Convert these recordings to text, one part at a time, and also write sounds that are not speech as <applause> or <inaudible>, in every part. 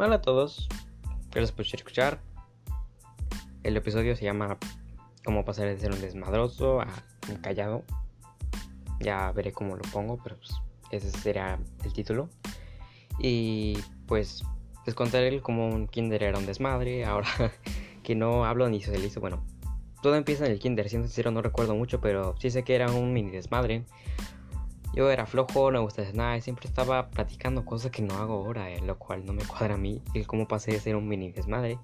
Hola a todos, gracias por escuchar. El episodio se llama Cómo pasar de ser un desmadroso a un callado. Ya veré cómo lo pongo, pero pues ese será el título. Y pues les contaré cómo un kinder era un desmadre. Ahora <laughs> que no hablo ni socializo, bueno, todo empieza en el kinder. Siendo sincero, no recuerdo mucho, pero sí sé que era un mini desmadre. Yo era flojo, no me gustaba nada siempre estaba platicando cosas que no hago ahora, eh, lo cual no me cuadra a mí. El cómo pasé de ser un mini desmadre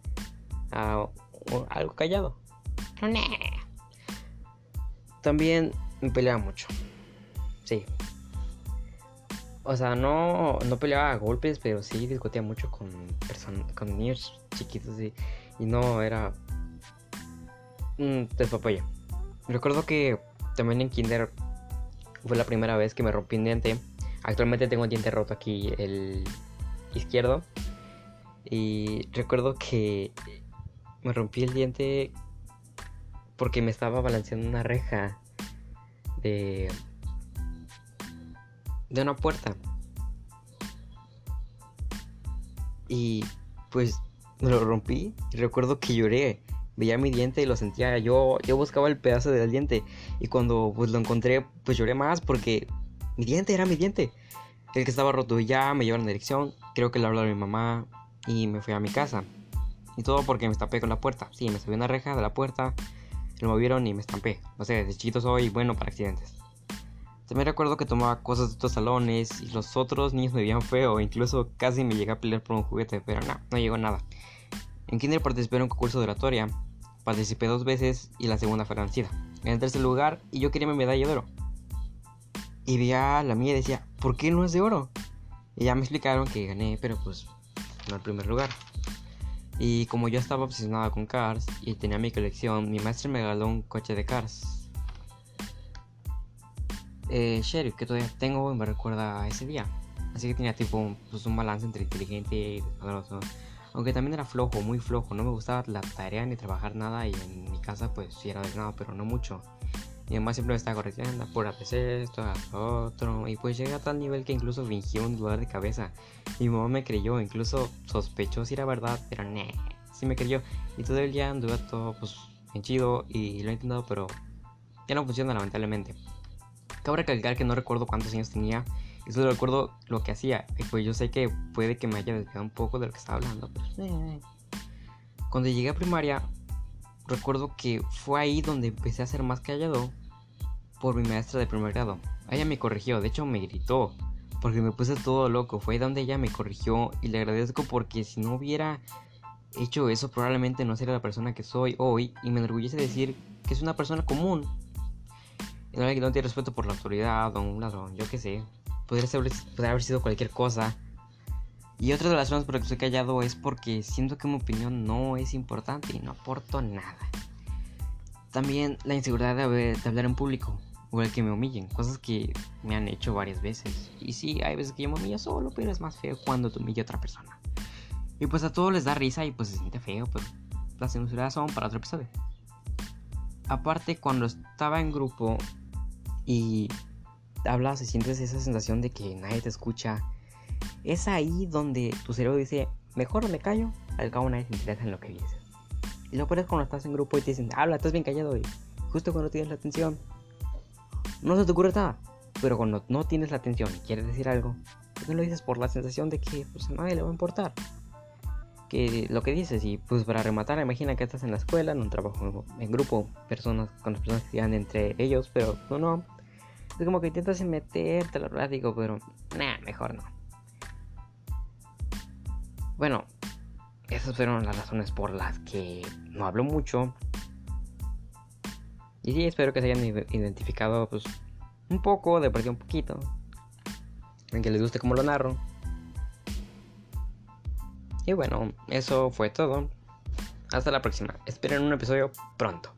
a algo callado. También me peleaba mucho. Sí. O sea, no, no peleaba a golpes, pero sí discutía mucho con, con niños chiquitos y, y no era despapalle. Recuerdo que también en Kinder fue la primera vez que me rompí un diente. Actualmente tengo un diente roto aquí, el izquierdo. Y recuerdo que me rompí el diente porque me estaba balanceando una reja de de una puerta. Y pues me lo rompí recuerdo que lloré veía mi diente y lo sentía. Yo, yo buscaba el pedazo del diente y cuando pues lo encontré, pues lloré más porque mi diente era mi diente. El que estaba roto y ya me llevaron en dirección. Creo que le habló a mi mamá y me fui a mi casa. Y todo porque me estampé con la puerta. Sí, me subí una reja de la puerta, lo movieron y me estampé. O sea, desde chiquito soy bueno para accidentes. También recuerdo que tomaba cosas de otros salones y los otros niños me veían feo. Incluso casi me llegué a pelear por un juguete, pero no, no llegó nada. En kinder participé en un concurso de oratoria, participé dos veces y la segunda fue vencida. En el tercer lugar y yo quería mi medalla de oro. Y veía la mía y decía, ¿por qué no es de oro? Y ya me explicaron que gané, pero pues no el primer lugar. Y como yo estaba obsesionado con Cars y tenía mi colección, mi maestro me regaló un coche de Cars. Eh, Sheriff, que todavía tengo y me recuerda a ese día. Así que tenía tipo pues, un balance entre inteligente y poderoso. Aunque también era flojo, muy flojo. No me gustaba la tarea ni trabajar nada. Y en mi casa, pues sí era de nada, pero no mucho. Mi mamá siempre me estaba corrigiendo, apúrate esto, haz otro. Y pues llegué a tal nivel que incluso fingí un dolor de cabeza. Mi mamá me creyó, incluso sospechó si era verdad, pero nee, sí me creyó. Y todo el día anduve todo pues bien chido y lo he intentado, pero ya no funciona lamentablemente. Cabe recalcar que no recuerdo cuántos años tenía y solo recuerdo lo que hacía. Y pues yo sé que puede que me haya desviado un poco de lo que estaba hablando. Eh. Cuando llegué a primaria, recuerdo que fue ahí donde empecé a ser más callado por mi maestra de primer grado. Ella me corrigió, de hecho me gritó, porque me puse todo loco. Fue ahí donde ella me corrigió y le agradezco porque si no hubiera hecho eso probablemente no sería la persona que soy hoy y me enorgullece decir que es una persona común. No, no tiene respeto por la autoridad o un ladrón, yo qué sé podría, haber sido cualquier cosa. Y otra de las razones por las que estoy callado es porque siento que mi opinión no es importante y no aporto nada. También la inseguridad de, hablar en público o el que me humillen, cosas que me han hecho varias veces. Y sí, hay veces que yo me humillo solo, pero es más feo cuando te humilla otra persona. Y pues a todos les da risa y pues se siente feo, pero las inseguridades son para otro episodio. Aparte, cuando estaba en grupo y hablas y sientes esa sensación de que nadie te escucha, es ahí donde tu cerebro dice, mejor me callo, al cabo nadie se interesa en lo que dices. Y lo pones cuando estás en grupo y te dicen, habla, estás bien callado y justo cuando tienes la atención, no se te ocurre nada. Pero cuando no tienes la atención y quieres decir algo, pues no lo dices por la sensación de que pues, a nadie le va a importar. Que lo que dices, y pues para rematar, imagina que estás en la escuela, en un trabajo en grupo, personas con las personas que están entre ellos, pero no, no, es como que intentas meterte verdad, digo, pero nah, mejor no. Bueno, esas fueron las razones por las que no hablo mucho. Y sí, espero que se hayan identificado pues un poco, de perdido un poquito. En que les guste cómo lo narro. Y bueno, eso fue todo. Hasta la próxima. Esperen un episodio pronto.